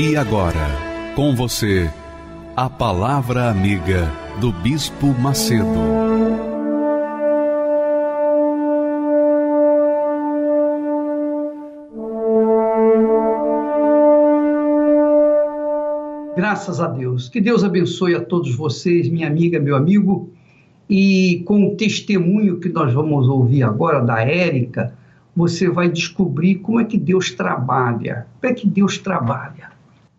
E agora, com você, a Palavra Amiga do Bispo Macedo. Graças a Deus. Que Deus abençoe a todos vocês, minha amiga, meu amigo. E com o testemunho que nós vamos ouvir agora da Érica, você vai descobrir como é que Deus trabalha. Como é que Deus trabalha?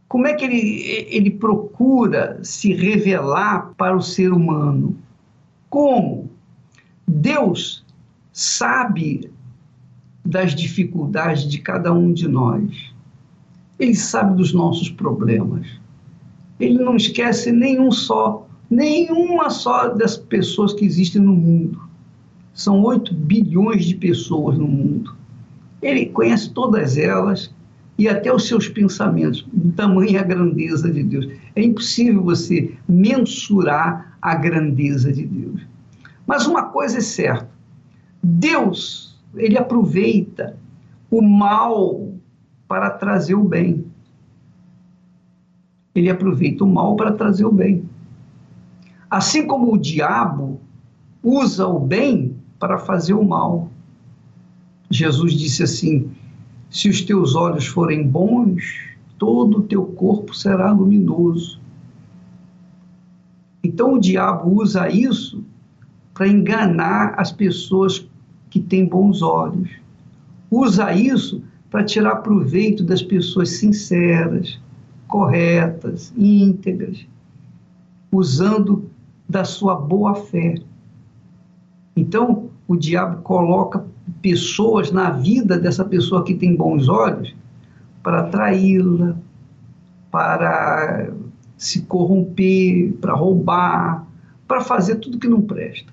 Como é que ele, ele procura se revelar para o ser humano? Como? Deus sabe das dificuldades de cada um de nós. Ele sabe dos nossos problemas. Ele não esquece nenhum só, nenhuma só das pessoas que existem no mundo. São 8 bilhões de pessoas no mundo. Ele conhece todas elas e até os seus pensamentos, tamanha a grandeza de Deus. É impossível você mensurar a grandeza de Deus. Mas uma coisa é certa: Deus, ele aproveita o mal para trazer o bem. Ele aproveita o mal para trazer o bem. Assim como o diabo usa o bem para fazer o mal. Jesus disse assim: se os teus olhos forem bons, todo o teu corpo será luminoso. Então o diabo usa isso para enganar as pessoas que têm bons olhos. Usa isso para tirar proveito das pessoas sinceras, corretas, íntegras, usando da sua boa fé. Então, o diabo coloca pessoas na vida dessa pessoa que tem bons olhos para atraí-la, para se corromper, para roubar, para fazer tudo que não presta.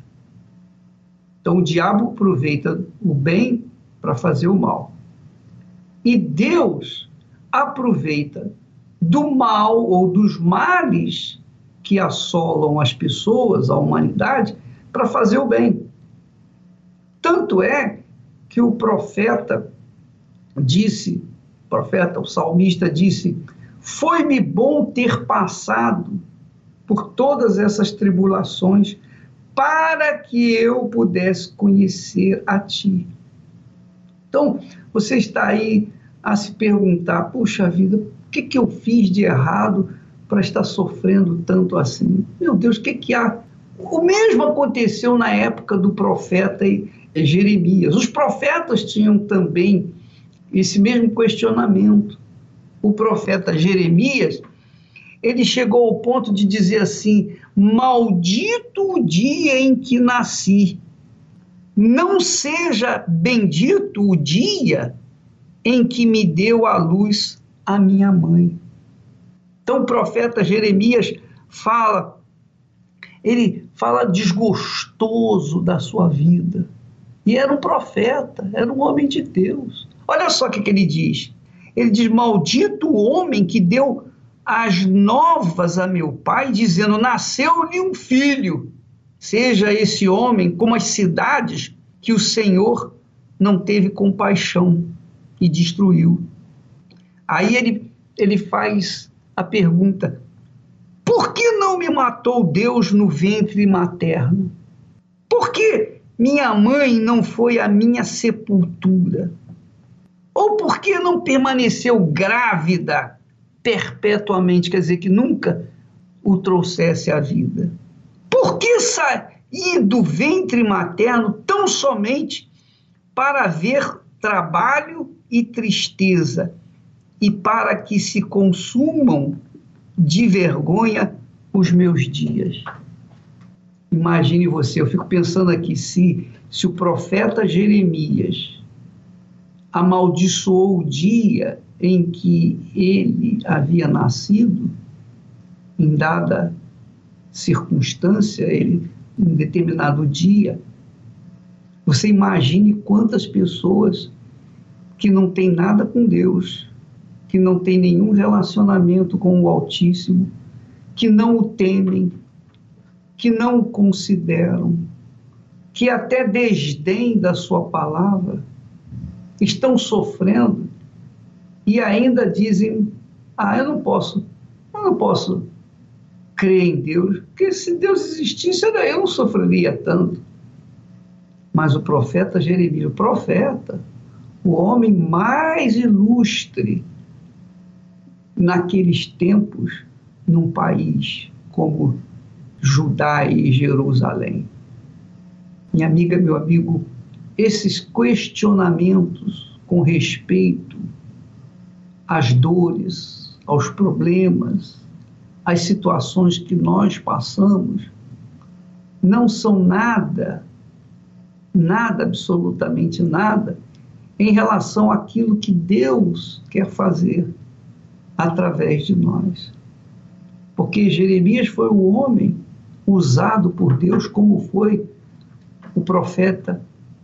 Então o diabo aproveita o bem para fazer o mal. E Deus aproveita do mal ou dos males que assolam as pessoas, a humanidade, para fazer o bem. Tanto é que o profeta disse, o profeta, o salmista disse: Foi-me bom ter passado por todas essas tribulações para que eu pudesse conhecer a ti. Então, você está aí a se perguntar: puxa vida, o que, que eu fiz de errado para estar sofrendo tanto assim? Meu Deus, o que, que há? O mesmo aconteceu na época do profeta Jeremias. Os profetas tinham também esse mesmo questionamento. O profeta Jeremias, ele chegou ao ponto de dizer assim: Maldito o dia em que nasci, não seja bendito o dia em que me deu a luz a minha mãe. Então o profeta Jeremias fala, ele fala desgostoso da sua vida. E era um profeta, era um homem de Deus. Olha só o que, que ele diz. Ele diz: Maldito o homem que deu as novas a meu pai, dizendo: Nasceu-lhe um filho. Seja esse homem como as cidades que o Senhor não teve compaixão e destruiu. Aí ele, ele faz a pergunta: Por que não me matou Deus no ventre materno? Por que minha mãe não foi a minha sepultura? Ou por que não permaneceu grávida perpetuamente, quer dizer, que nunca o trouxesse à vida? Por que sair do ventre materno tão somente para ver trabalho e tristeza e para que se consumam de vergonha os meus dias? Imagine você, eu fico pensando aqui, se, se o profeta Jeremias amaldiçoou o dia em que ele havia nascido, em dada circunstância, ele, em determinado dia. Você imagine quantas pessoas que não têm nada com Deus, que não têm nenhum relacionamento com o Altíssimo, que não o temem, que não o consideram, que até desdém da sua palavra, estão sofrendo e ainda dizem: "Ah, eu não posso, eu não posso crer em Deus, porque se Deus existisse, eu não sofreria tanto". Mas o profeta Jeremias, o profeta, o homem mais ilustre naqueles tempos num país como Judá e Jerusalém. Minha amiga, meu amigo, esses questionamentos com respeito às dores, aos problemas, às situações que nós passamos, não são nada, nada, absolutamente nada, em relação àquilo que Deus quer fazer através de nós. Porque Jeremias foi o homem usado por Deus, como foi o profeta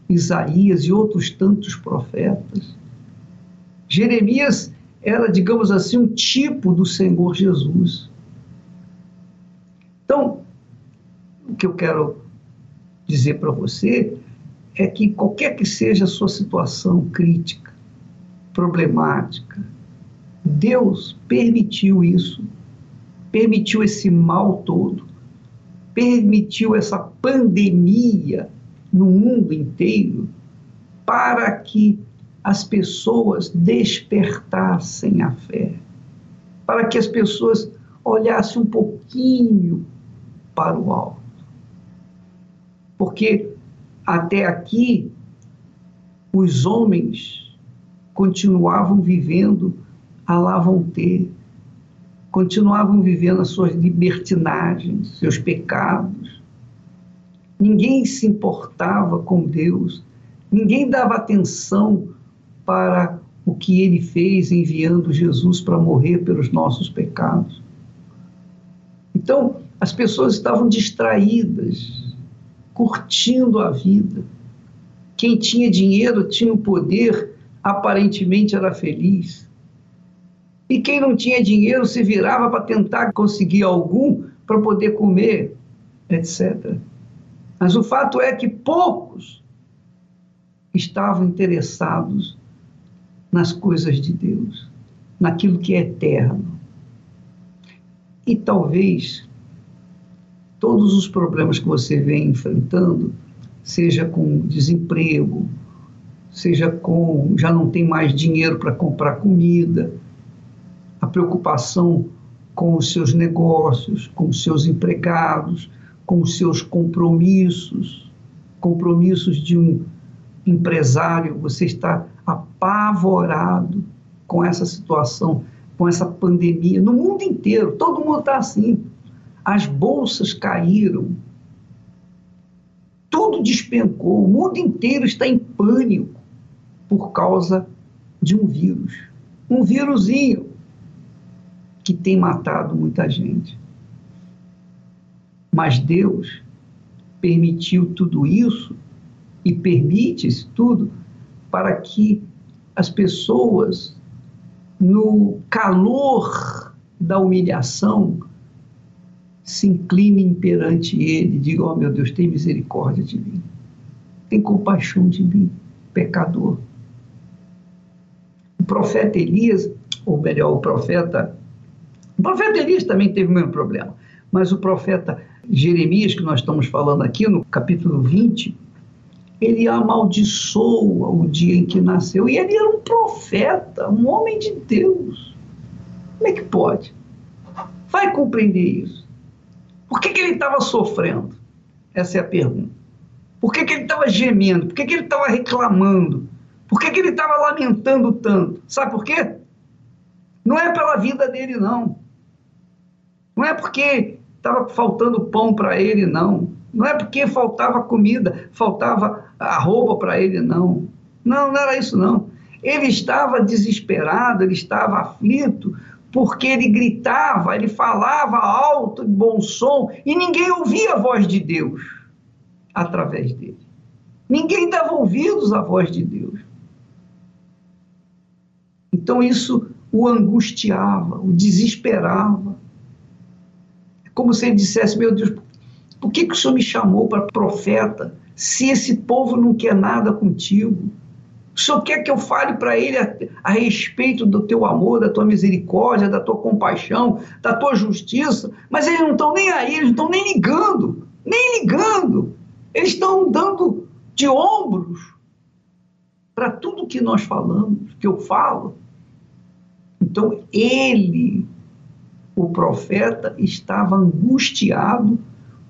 Isaías e outros tantos profetas. Jeremias era, digamos assim, um tipo do Senhor Jesus. Então, o que eu quero dizer para você é que qualquer que seja a sua situação crítica, problemática, Deus permitiu isso, permitiu esse mal todo, permitiu essa pandemia no mundo inteiro para que as pessoas despertassem a fé, para que as pessoas olhassem um pouquinho para o alto. Porque até aqui os homens continuavam vivendo a lá vão ter, continuavam vivendo as suas libertinagens, seus pecados. Ninguém se importava com Deus, ninguém dava atenção para o que ele fez enviando Jesus para morrer pelos nossos pecados. Então, as pessoas estavam distraídas, curtindo a vida. Quem tinha dinheiro tinha o poder, aparentemente era feliz. E quem não tinha dinheiro se virava para tentar conseguir algum para poder comer, etc. Mas o fato é que poucos estavam interessados nas coisas de Deus, naquilo que é eterno. E talvez todos os problemas que você vem enfrentando, seja com desemprego, seja com já não tem mais dinheiro para comprar comida, preocupação com os seus negócios, com os seus empregados, com os seus compromissos, compromissos de um empresário, você está apavorado com essa situação, com essa pandemia, no mundo inteiro, todo mundo está assim. As bolsas caíram, tudo despencou, o mundo inteiro está em pânico por causa de um vírus. Um vírusinho que tem matado muita gente. Mas Deus permitiu tudo isso e permite isso tudo para que as pessoas, no calor da humilhação, se inclinem perante Ele e digam: Oh meu Deus, tem misericórdia de mim, tem compaixão de mim, pecador. O profeta Elias, ou melhor, o profeta o profeta Elias também teve o mesmo problema, mas o profeta Jeremias, que nós estamos falando aqui no capítulo 20, ele amaldiçoa o dia em que nasceu. E ele era um profeta, um homem de Deus. Como é que pode? Vai compreender isso. Por que, que ele estava sofrendo? Essa é a pergunta. Por que, que ele estava gemendo? Por que, que ele estava reclamando? Por que, que ele estava lamentando tanto? Sabe por quê? Não é pela vida dele, não. Não é porque estava faltando pão para ele, não. Não é porque faltava comida, faltava a roupa para ele, não. Não, não era isso, não. Ele estava desesperado, ele estava aflito, porque ele gritava, ele falava alto, de bom som, e ninguém ouvia a voz de Deus através dele. Ninguém dava ouvidos à voz de Deus. Então isso o angustiava, o desesperava. Como se ele dissesse: Meu Deus, por que, que o Senhor me chamou para profeta se esse povo não quer nada contigo? O Senhor quer que eu fale para ele a, a, respeito do teu amor, da tua misericórdia, da tua compaixão, da tua justiça, mas eles não estão nem aí, eles não estão nem ligando, nem ligando. Eles estão dando de ombros para tudo que nós falamos, que eu falo. Então, ele, o profeta, estava angustiado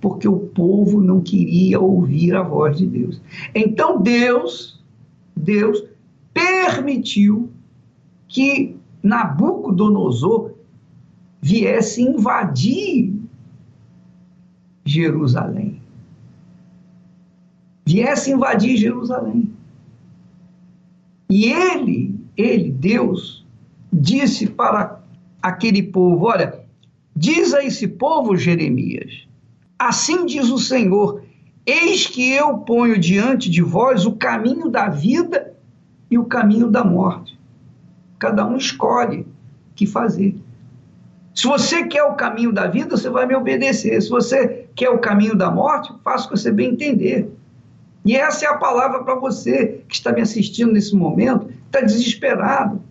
porque o povo não queria ouvir a voz de Deus. Então, Deus Deus permitiu que Nabucodonosor viesse invadir Jerusalém. Viesse invadir Jerusalém. E ele, ele, Deus, disse para aquele povo: Olha, diz a esse povo, Jeremias, assim diz o Senhor: Eis que eu ponho diante de vós o caminho da vida e o caminho da morte. Cada um escolhe o que fazer. Se você quer o caminho da vida, você vai me obedecer. Se você quer o caminho da morte, faça o que você bem entender. E essa é a palavra para você que está me assistindo nesse momento, está desesperado.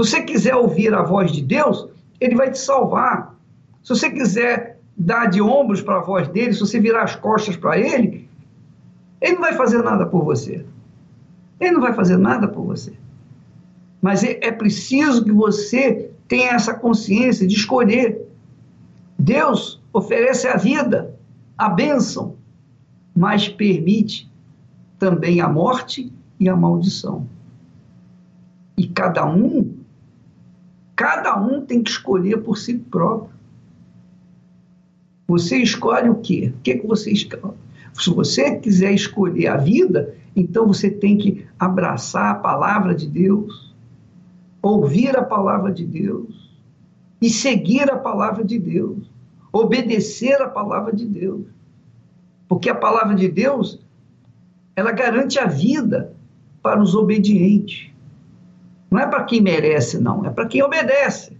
Se você quiser ouvir a voz de Deus, ele vai te salvar. Se você quiser dar de ombros para a voz dele, se você virar as costas para ele, ele não vai fazer nada por você. Ele não vai fazer nada por você. Mas é, é preciso que você tenha essa consciência de escolher. Deus oferece a vida, a bênção, mas permite também a morte e a maldição. E cada um, cada um tem que escolher por si próprio. Você escolhe o quê? O que, que você escolhe? Se você quiser escolher a vida, então você tem que abraçar a palavra de Deus, ouvir a palavra de Deus e seguir a palavra de Deus, obedecer a palavra de Deus. Porque a palavra de Deus, ela garante a vida para os obedientes. Não é para quem merece, não, é para quem obedece.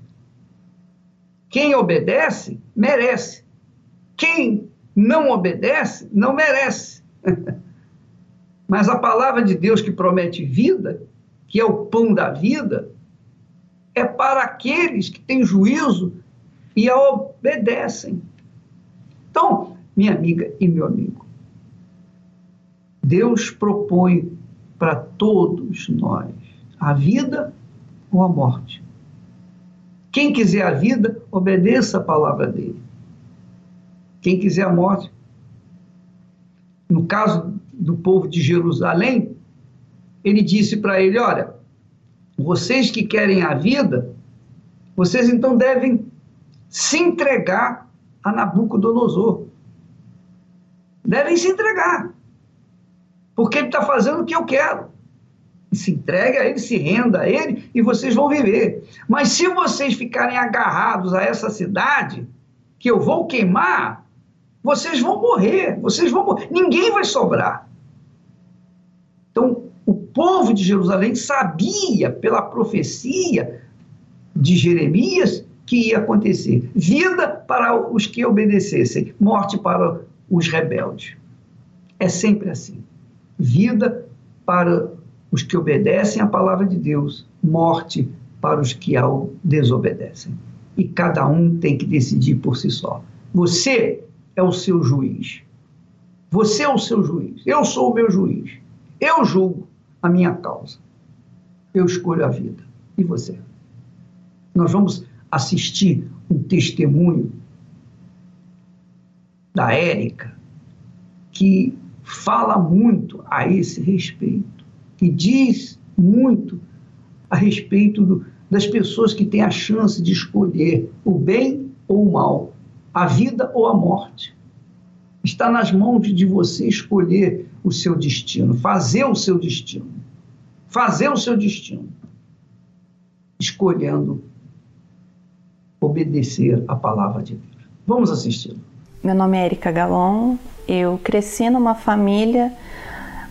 Quem obedece, merece. Quem não obedece, não merece. Mas a palavra de Deus que promete vida, que é o pão da vida, é para aqueles que têm juízo e a obedecem. Então, minha amiga e meu amigo, Deus propõe para todos nós a vida ou a morte. Quem quiser a vida, obedeça a palavra dele. Quem quiser a morte. No caso do povo de Jerusalém, ele disse para ele: Olha, vocês que querem a vida, vocês então devem se entregar a Nabucodonosor. Devem se entregar. Porque ele está fazendo o que eu quero. Se entregue a ele, se renda a ele, e vocês vão viver. Mas se vocês ficarem agarrados a essa cidade, que eu vou queimar, vocês vão morrer, vocês vão morrer, ninguém vai sobrar. Então, o povo de Jerusalém sabia pela profecia de Jeremias que ia acontecer: vida para os que obedecessem, morte para os rebeldes. É sempre assim: vida para os que obedecem à palavra de Deus, morte para os que ao desobedecem. E cada um tem que decidir por si só. Você é o seu juiz. Você é o seu juiz. Eu sou o meu juiz. Eu julgo a minha causa. Eu escolho a vida. E você? Nós vamos assistir um testemunho da Érica que fala muito a esse respeito, que diz muito a respeito do, das pessoas que têm a chance de escolher o bem ou o mal a vida ou a morte. Está nas mãos de você escolher o seu destino, fazer o seu destino. fazer o seu destino, escolhendo obedecer a palavra de Deus. Vamos assisti-lo. Meu nome é Erika Galon, eu cresci numa família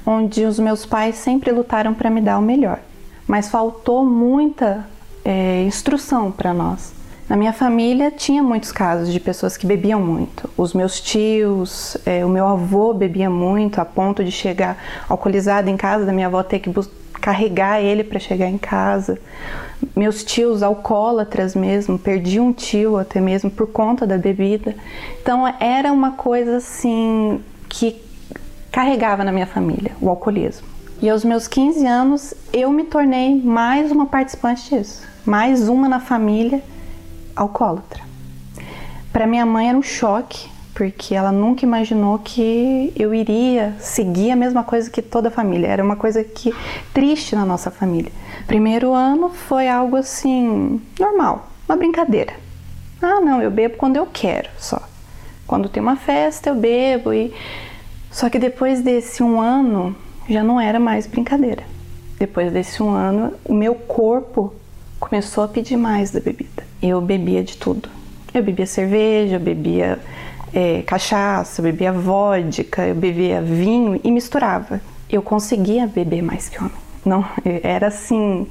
onde os meus pais sempre lutaram para me dar o melhor, mas faltou muita é, instrução para nós. Na minha família tinha muitos casos de pessoas que bebiam muito. Os meus tios, é, o meu avô bebia muito a ponto de chegar alcoolizado em casa, da minha avó ter que carregar ele para chegar em casa. Meus tios alcoólatras mesmo, perdi um tio até mesmo por conta da bebida. Então era uma coisa assim que carregava na minha família, o alcoolismo. E aos meus 15 anos eu me tornei mais uma participante disso, mais uma na família alcoólatra. Para minha mãe era um choque, porque ela nunca imaginou que eu iria seguir a mesma coisa que toda a família. Era uma coisa que triste na nossa família. Primeiro ano foi algo assim normal, uma brincadeira. Ah, não, eu bebo quando eu quero, só. Quando tem uma festa eu bebo e só que depois desse um ano já não era mais brincadeira. Depois desse um ano, o meu corpo começou a pedir mais da bebida. Eu bebia de tudo. Eu bebia cerveja, eu bebia é, cachaça, eu bebia vodka, eu bebia vinho e misturava. Eu conseguia beber mais que homem. Não, era assim,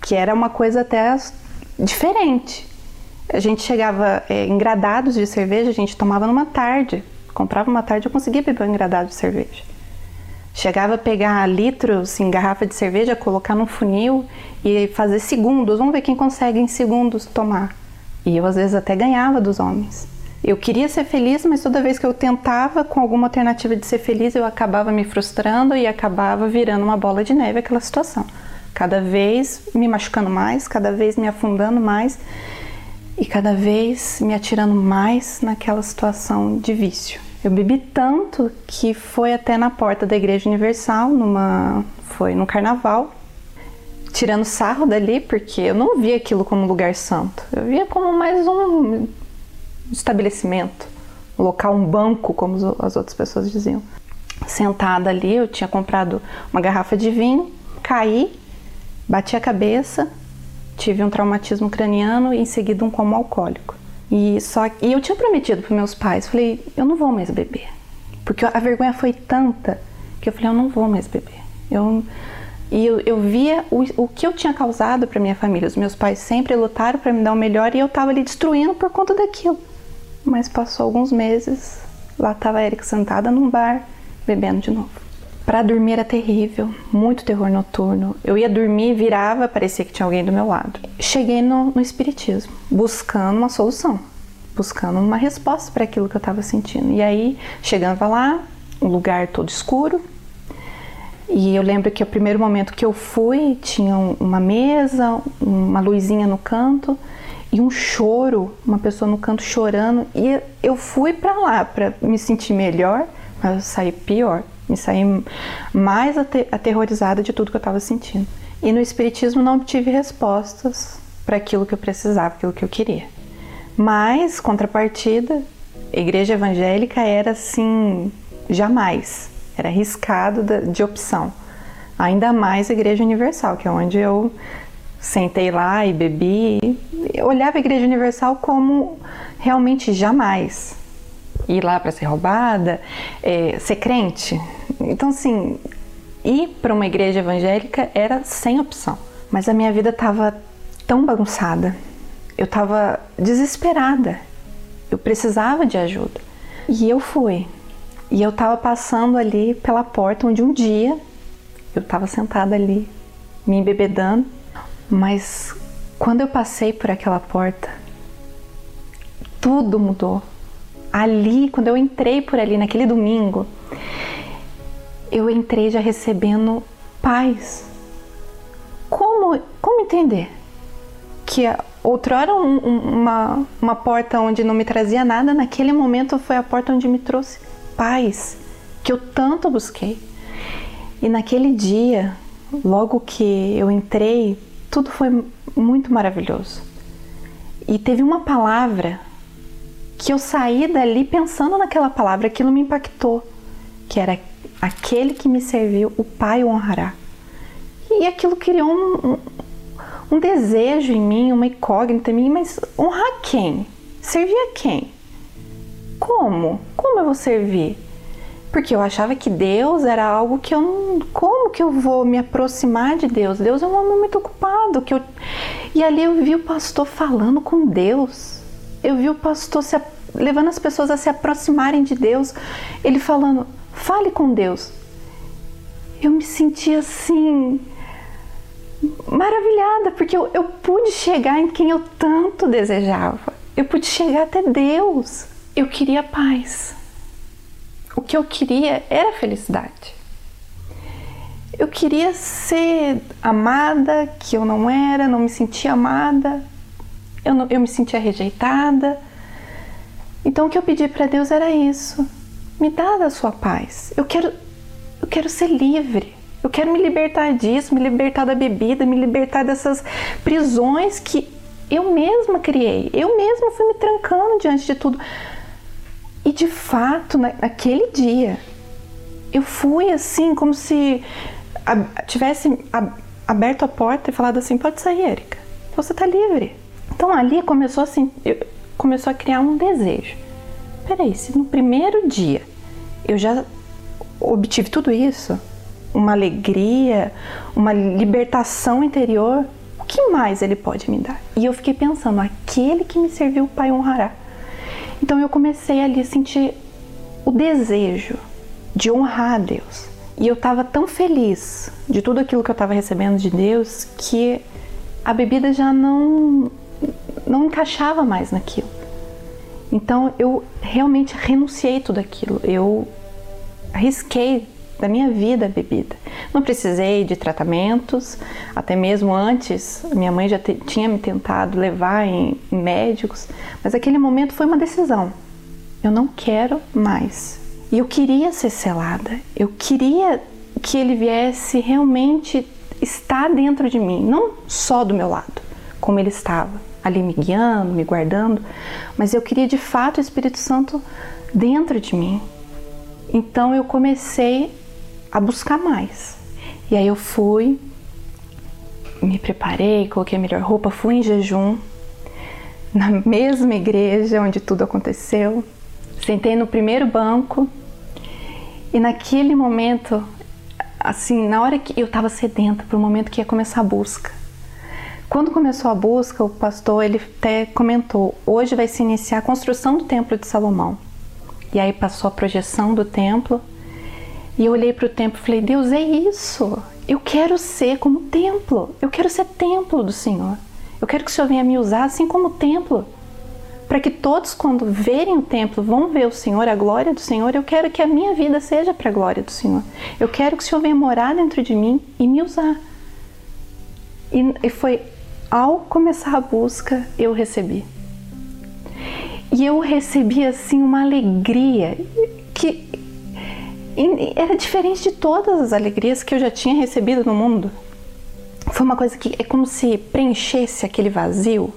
que era uma coisa até diferente. A gente chegava é, em gradados de cerveja, a gente tomava numa tarde. Comprava uma tarde, eu conseguia beber um engradado de cerveja. Chegava a pegar litros em garrafa de cerveja, colocar no funil e fazer segundos. Vamos ver quem consegue em segundos tomar. E eu às vezes até ganhava dos homens. Eu queria ser feliz, mas toda vez que eu tentava com alguma alternativa de ser feliz, eu acabava me frustrando e acabava virando uma bola de neve aquela situação. Cada vez me machucando mais, cada vez me afundando mais e cada vez me atirando mais naquela situação de vício. Eu bebi tanto que foi até na porta da Igreja Universal, numa foi no carnaval, tirando sarro dali, porque eu não via aquilo como lugar santo. Eu via como mais um estabelecimento, um local, um banco, como as outras pessoas diziam. Sentada ali, eu tinha comprado uma garrafa de vinho, caí, bati a cabeça, tive um traumatismo craniano e em seguida um coma alcoólico. E só e eu tinha prometido para meus pais, falei, eu não vou mais beber. Porque a vergonha foi tanta que eu falei, eu não vou mais beber. Eu e eu, eu via o, o que eu tinha causado para minha família. Os meus pais sempre lutaram para me dar o melhor e eu estava ali destruindo por conta daquilo. Mas passou alguns meses, lá estava a Erika sentada num bar, bebendo de novo. Para dormir era terrível, muito terror noturno. Eu ia dormir, virava, parecia que tinha alguém do meu lado. Cheguei no, no Espiritismo, buscando uma solução, buscando uma resposta para aquilo que eu estava sentindo. E aí, chegando lá, um lugar todo escuro. E eu lembro que o primeiro momento que eu fui, tinha uma mesa, uma luzinha no canto e um choro, uma pessoa no canto chorando. E eu fui para lá para me sentir melhor, mas eu saí pior me saí mais aterrorizada de tudo que eu estava sentindo. E no Espiritismo não obtive respostas para aquilo que eu precisava, aquilo que eu queria. Mas, contrapartida, a igreja evangélica era assim, jamais. Era arriscado de opção. Ainda mais a Igreja Universal, que é onde eu sentei lá e bebi. Eu olhava a Igreja Universal como realmente jamais ir lá para ser roubada, é, ser crente. Então, assim, ir para uma igreja evangélica era sem opção. Mas a minha vida estava tão bagunçada, eu estava desesperada, eu precisava de ajuda. E eu fui. E eu estava passando ali pela porta onde um dia eu estava sentada ali, me embebedando, mas quando eu passei por aquela porta, tudo mudou ali, quando eu entrei por ali naquele domingo, eu entrei já recebendo paz. Como, como entender que outrora um, uma, uma porta onde não me trazia nada, naquele momento foi a porta onde me trouxe paz, que eu tanto busquei. E naquele dia, logo que eu entrei, tudo foi muito maravilhoso. E teve uma palavra que eu saí dali pensando naquela palavra, aquilo me impactou, que era aquele que me serviu, o Pai o honrará. E aquilo criou um, um, um desejo em mim, uma incógnita em mim, mas honrar quem? Servir a quem? Como? Como eu vou servir? Porque eu achava que Deus era algo que eu não. Como que eu vou me aproximar de Deus? Deus é um homem muito ocupado. Que eu, e ali eu vi o pastor falando com Deus. Eu vi o pastor se, levando as pessoas a se aproximarem de Deus. Ele falando: fale com Deus. Eu me senti assim maravilhada, porque eu, eu pude chegar em quem eu tanto desejava. Eu pude chegar até Deus. Eu queria paz. O que eu queria era felicidade. Eu queria ser amada, que eu não era, não me sentia amada, eu, não, eu me sentia rejeitada. Então o que eu pedi para Deus era isso: me dá da sua paz. Eu quero, eu quero ser livre. Eu quero me libertar disso, me libertar da bebida, me libertar dessas prisões que eu mesma criei. Eu mesma fui me trancando diante de tudo. E de fato, naquele dia, eu fui assim, como se tivesse aberto a porta e falado assim: pode sair, Erika, você está livre. Então ali começou assim, começou a criar um desejo. Peraí, se no primeiro dia eu já obtive tudo isso, uma alegria, uma libertação interior, o que mais ele pode me dar? E eu fiquei pensando, aquele que me serviu, o Pai honrará. Então eu comecei ali a sentir o desejo de honrar a Deus. E eu estava tão feliz de tudo aquilo que eu estava recebendo de Deus que a bebida já não não encaixava mais naquilo. Então eu realmente renunciei tudo aquilo. Eu arrisquei da minha vida a bebida. Não precisei de tratamentos, até mesmo antes, minha mãe já tinha me tentado levar em, em médicos, mas aquele momento foi uma decisão. Eu não quero mais. E eu queria ser selada, eu queria que ele viesse realmente estar dentro de mim, não só do meu lado, como ele estava, ali me guiando, me guardando, mas eu queria de fato o Espírito Santo dentro de mim. Então eu comecei a buscar mais. E aí eu fui, me preparei, coloquei a melhor roupa, fui em jejum na mesma igreja onde tudo aconteceu. Sentei no primeiro banco e naquele momento, assim, na hora que eu estava sedenta para o momento que ia começar a busca. Quando começou a busca, o pastor ele até comentou: hoje vai se iniciar a construção do templo de Salomão. E aí passou a projeção do templo e eu olhei para o templo e falei: Deus, é isso. Eu quero ser como templo. Eu quero ser templo do Senhor. Eu quero que o Senhor venha me usar assim como templo. Para que todos, quando verem o templo, vão ver o Senhor, a glória do Senhor. Eu quero que a minha vida seja para a glória do Senhor. Eu quero que o Senhor venha morar dentro de mim e me usar. E, e foi ao começar a busca, eu recebi. E eu recebi assim uma alegria que era diferente de todas as alegrias que eu já tinha recebido no mundo. Foi uma coisa que é como se preenchesse aquele vazio,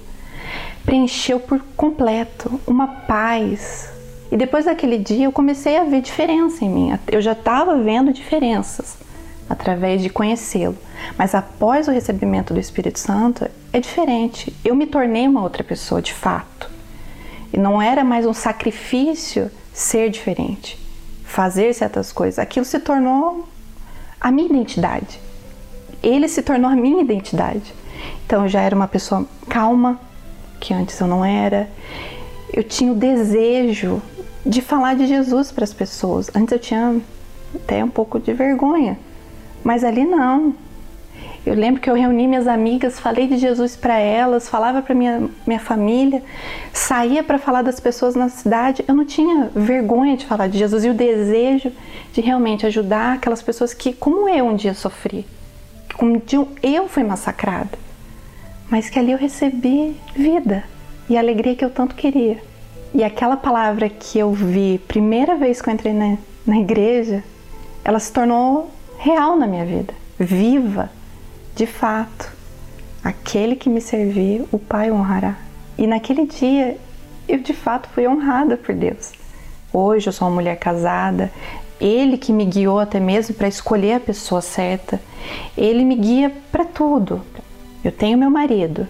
preencheu por completo, uma paz. E depois daquele dia eu comecei a ver diferença em mim. Eu já estava vendo diferenças através de conhecê-lo. Mas após o recebimento do Espírito Santo é diferente. Eu me tornei uma outra pessoa de fato. E não era mais um sacrifício ser diferente fazer certas coisas, aquilo se tornou a minha identidade. Ele se tornou a minha identidade. Então eu já era uma pessoa calma, que antes eu não era. Eu tinha o desejo de falar de Jesus para as pessoas. Antes eu tinha até um pouco de vergonha, mas ali não. Eu lembro que eu reuni minhas amigas, falei de Jesus para elas, falava para minha, minha família, saía para falar das pessoas na cidade. Eu não tinha vergonha de falar de Jesus e o desejo de realmente ajudar aquelas pessoas que, como eu um dia sofri, como um dia eu fui massacrada, mas que ali eu recebi vida e a alegria que eu tanto queria. E aquela palavra que eu vi primeira vez que eu entrei na, na igreja, ela se tornou real na minha vida, viva de fato, aquele que me servir, o Pai honrará. E naquele dia, eu de fato fui honrada por Deus. Hoje eu sou uma mulher casada, Ele que me guiou até mesmo para escolher a pessoa certa. Ele me guia para tudo. Eu tenho meu marido,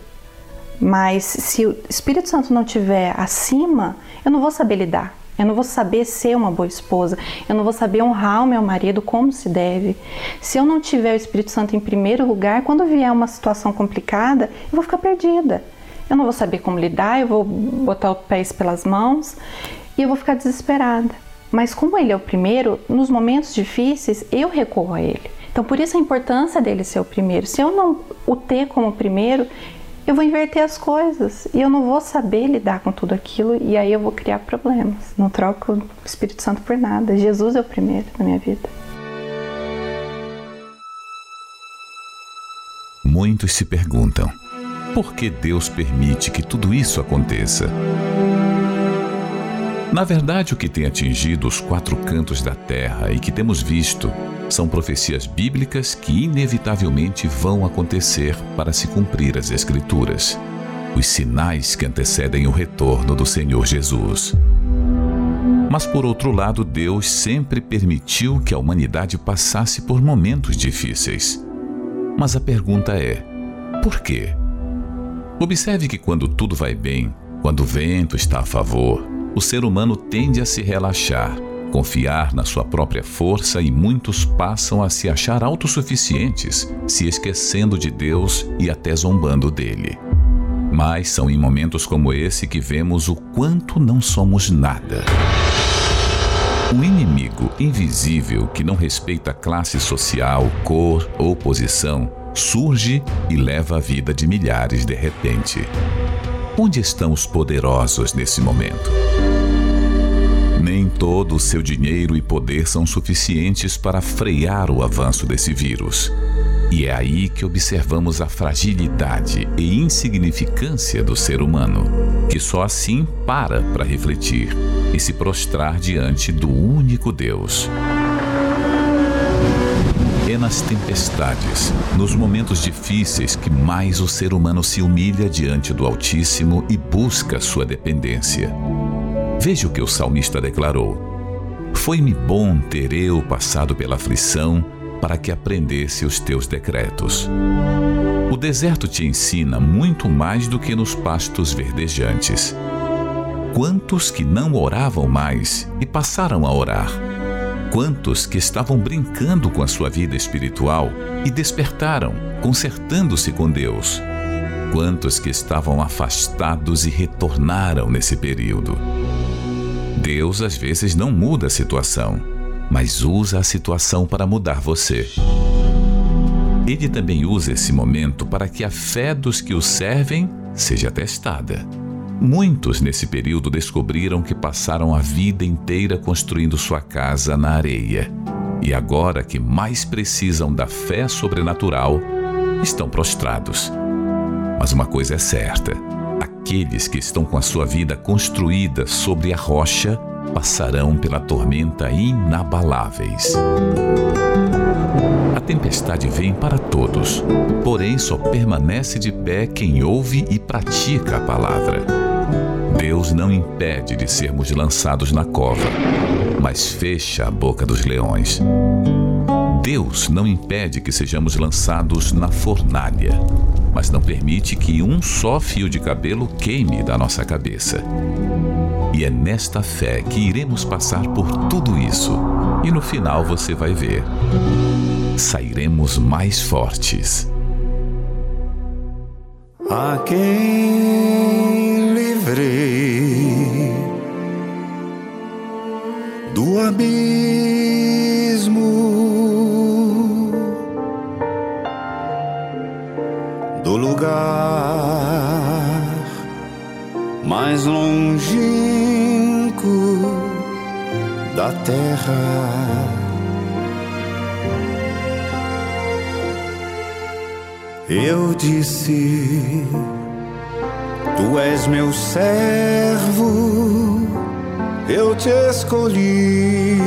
mas se o Espírito Santo não estiver acima, eu não vou saber lidar. Eu não vou saber ser uma boa esposa. Eu não vou saber honrar o meu marido como se deve. Se eu não tiver o Espírito Santo em primeiro lugar, quando vier uma situação complicada, eu vou ficar perdida. Eu não vou saber como lidar, eu vou botar os pés pelas mãos e eu vou ficar desesperada. Mas como ele é o primeiro, nos momentos difíceis eu recorro a ele. Então por isso a importância dele ser o primeiro. Se eu não o ter como primeiro, eu vou inverter as coisas e eu não vou saber lidar com tudo aquilo e aí eu vou criar problemas. Não troco o Espírito Santo por nada. Jesus é o primeiro na minha vida. Muitos se perguntam: por que Deus permite que tudo isso aconteça? Na verdade, o que tem atingido os quatro cantos da terra e que temos visto são profecias bíblicas que inevitavelmente vão acontecer para se cumprir as Escrituras, os sinais que antecedem o retorno do Senhor Jesus. Mas por outro lado, Deus sempre permitiu que a humanidade passasse por momentos difíceis. Mas a pergunta é: por quê? Observe que quando tudo vai bem, quando o vento está a favor, o ser humano tende a se relaxar confiar na sua própria força e muitos passam a se achar autossuficientes, se esquecendo de Deus e até zombando dele. Mas são em momentos como esse que vemos o quanto não somos nada. O inimigo invisível que não respeita classe social, cor ou posição surge e leva a vida de milhares de repente. Onde estão os poderosos nesse momento? Todo o seu dinheiro e poder são suficientes para frear o avanço desse vírus. E é aí que observamos a fragilidade e insignificância do ser humano, que só assim para para refletir e se prostrar diante do único Deus. É nas tempestades, nos momentos difíceis, que mais o ser humano se humilha diante do Altíssimo e busca sua dependência. Veja o que o salmista declarou: Foi-me bom ter eu passado pela aflição para que aprendesse os teus decretos. O deserto te ensina muito mais do que nos pastos verdejantes. Quantos que não oravam mais e passaram a orar? Quantos que estavam brincando com a sua vida espiritual e despertaram, consertando-se com Deus? Quantos que estavam afastados e retornaram nesse período? Deus às vezes não muda a situação, mas usa a situação para mudar você. Ele também usa esse momento para que a fé dos que o servem seja testada. Muitos nesse período descobriram que passaram a vida inteira construindo sua casa na areia. E agora que mais precisam da fé sobrenatural, estão prostrados. Mas uma coisa é certa: aqueles que estão com a sua vida construída sobre a rocha passarão pela tormenta inabaláveis. A tempestade vem para todos, porém só permanece de pé quem ouve e pratica a palavra. Deus não impede de sermos lançados na cova, mas fecha a boca dos leões. Deus não impede que sejamos lançados na fornalha, mas não permite que um só fio de cabelo queime da nossa cabeça. E é nesta fé que iremos passar por tudo isso, e no final você vai ver. Sairemos mais fortes. A quem livrei do abismo do lugar mais longínquo da terra. Eu disse: Tu és meu servo, eu te escolhi.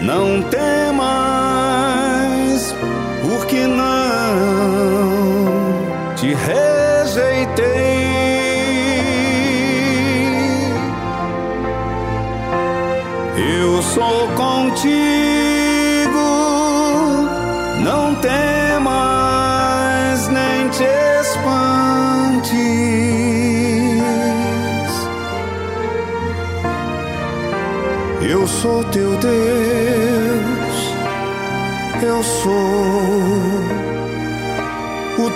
Não temas que não te rejeitei. Eu sou contigo, não temas nem te espantes. Eu sou teu Deus, eu sou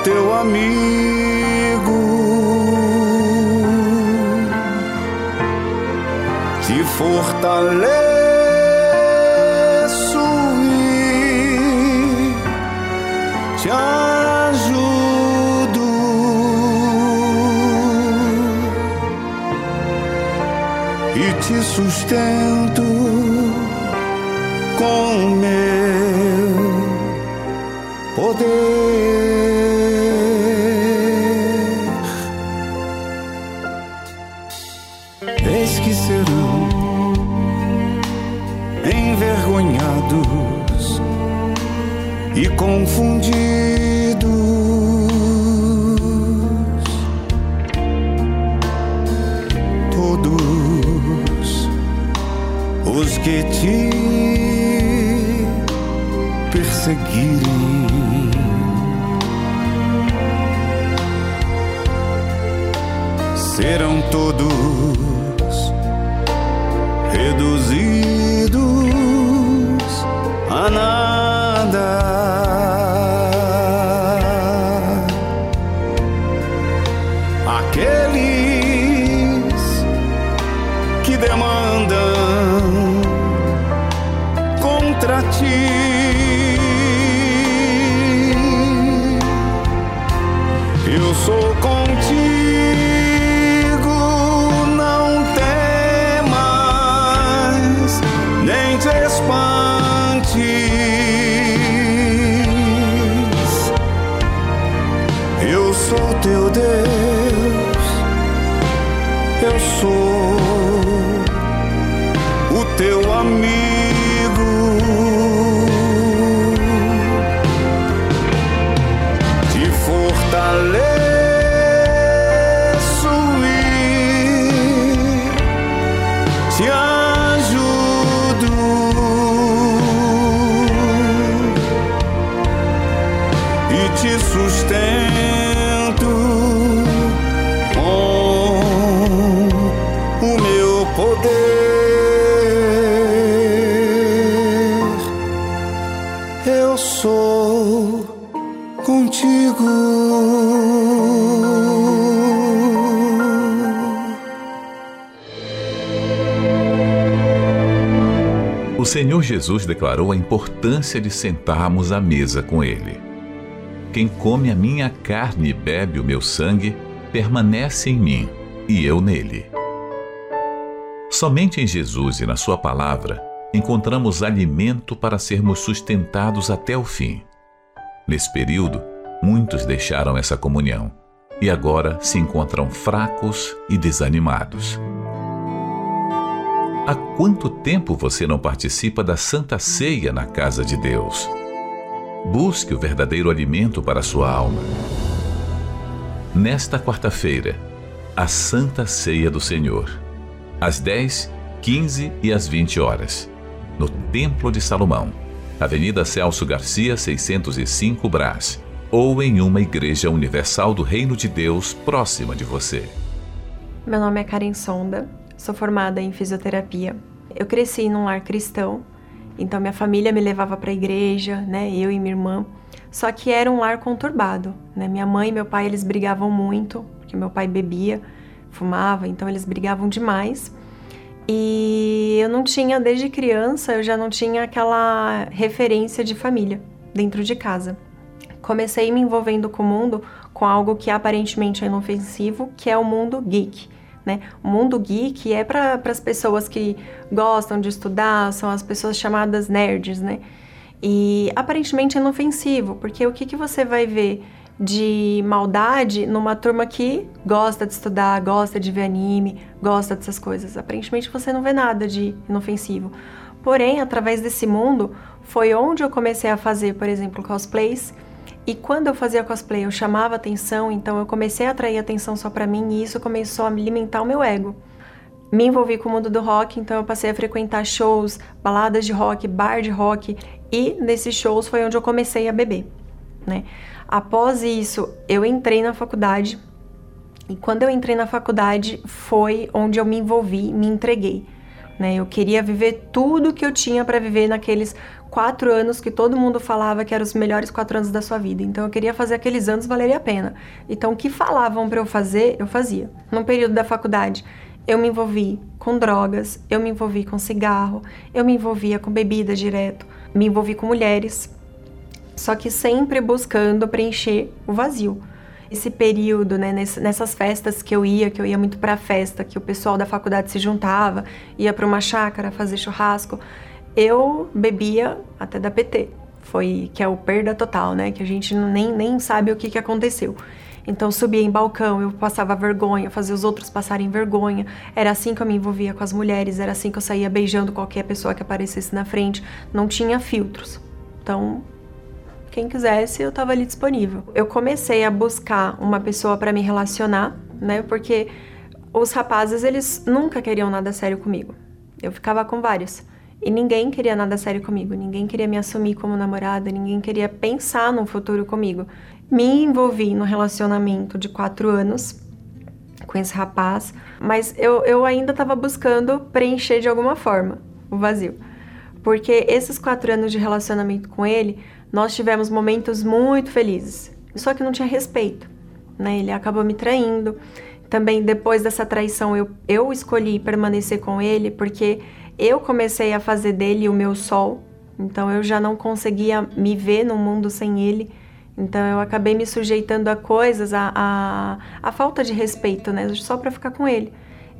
teu amigo. Te fortaleço e te ajudo. E te sustento Aqueles que demandam contra ti. O Senhor Jesus declarou a importância de sentarmos à mesa com Ele. Quem come a minha carne e bebe o meu sangue, permanece em mim e eu nele. Somente em Jesus e na Sua palavra encontramos alimento para sermos sustentados até o fim. Nesse período, muitos deixaram essa comunhão e agora se encontram fracos e desanimados. Há quanto tempo você não participa da Santa Ceia na casa de Deus? Busque o verdadeiro alimento para a sua alma. Nesta quarta-feira, a Santa Ceia do Senhor, às 10, 15 e às 20 horas, no Templo de Salomão, Avenida Celso Garcia, 605 Brás, ou em uma igreja universal do Reino de Deus próxima de você. Meu nome é Karen Sonda, sou formada em fisioterapia. Eu cresci num lar cristão, então minha família me levava para a igreja, né, eu e minha irmã. Só que era um lar conturbado, né? Minha mãe e meu pai eles brigavam muito, porque meu pai bebia, fumava, então eles brigavam demais. E eu não tinha desde criança, eu já não tinha aquela referência de família dentro de casa. Comecei me envolvendo com o mundo com algo que aparentemente é inofensivo, que é o mundo geek. Né? O mundo geek é para as pessoas que gostam de estudar, são as pessoas chamadas nerds, né? E aparentemente é inofensivo, porque o que, que você vai ver de maldade numa turma que gosta de estudar, gosta de ver anime, gosta dessas coisas? Aparentemente você não vê nada de inofensivo. Porém, através desse mundo, foi onde eu comecei a fazer, por exemplo, cosplays. E quando eu fazia cosplay, eu chamava atenção, então eu comecei a atrair atenção só para mim e isso começou a alimentar o meu ego. me envolvi com o mundo do rock, então eu passei a frequentar shows, baladas de rock, bar de rock, e nesses shows foi onde eu comecei a beber, né? Após isso, eu entrei na faculdade, e quando eu entrei na faculdade foi onde eu me envolvi, me entreguei. Né? Eu queria viver tudo que eu tinha para viver naqueles quatro anos que todo mundo falava que eram os melhores quatro anos da sua vida. Então eu queria fazer aqueles anos valer a pena. Então o que falavam para eu fazer, eu fazia. No período da faculdade, eu me envolvi com drogas, eu me envolvi com cigarro, eu me envolvia com bebida direto, me envolvi com mulheres, só que sempre buscando preencher o vazio. Esse período, né, nessas festas que eu ia, que eu ia muito para festa, que o pessoal da faculdade se juntava, ia para uma chácara fazer churrasco, eu bebia até da PT. Foi que é o perda total, né? Que a gente nem, nem sabe o que, que aconteceu. Então subia em balcão, eu passava vergonha, fazia os outros passarem vergonha. Era assim que eu me envolvia com as mulheres, era assim que eu saía beijando qualquer pessoa que aparecesse na frente. Não tinha filtros. Então, quem quisesse, eu estava ali disponível. Eu comecei a buscar uma pessoa para me relacionar, né? Porque os rapazes, eles nunca queriam nada sério comigo. Eu ficava com vários. E ninguém queria nada sério comigo, ninguém queria me assumir como namorada, ninguém queria pensar no futuro comigo. Me envolvi no relacionamento de quatro anos com esse rapaz, mas eu, eu ainda estava buscando preencher de alguma forma o vazio. Porque esses quatro anos de relacionamento com ele, nós tivemos momentos muito felizes, só que não tinha respeito. Né? Ele acabou me traindo. Também depois dessa traição, eu, eu escolhi permanecer com ele porque eu comecei a fazer dele o meu sol, então eu já não conseguia me ver no mundo sem ele. Então eu acabei me sujeitando a coisas, a, a, a falta de respeito, né? Só para ficar com ele.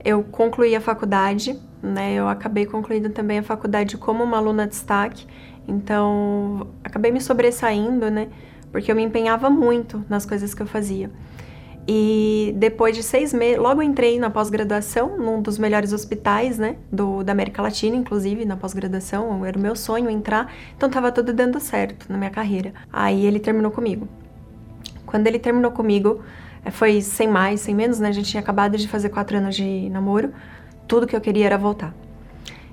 Eu concluí a faculdade, né? Eu acabei concluindo também a faculdade como uma aluna de destaque. Então acabei me sobressaindo, né? Porque eu me empenhava muito nas coisas que eu fazia. E depois de seis meses, logo entrei na pós-graduação, num dos melhores hospitais, né, do, da América Latina, inclusive, na pós-graduação, era o meu sonho entrar, então tava tudo dando certo na minha carreira. Aí ele terminou comigo. Quando ele terminou comigo, eh, foi sem mais, sem menos, né, a gente tinha acabado de fazer quatro anos de namoro, tudo que eu queria era voltar.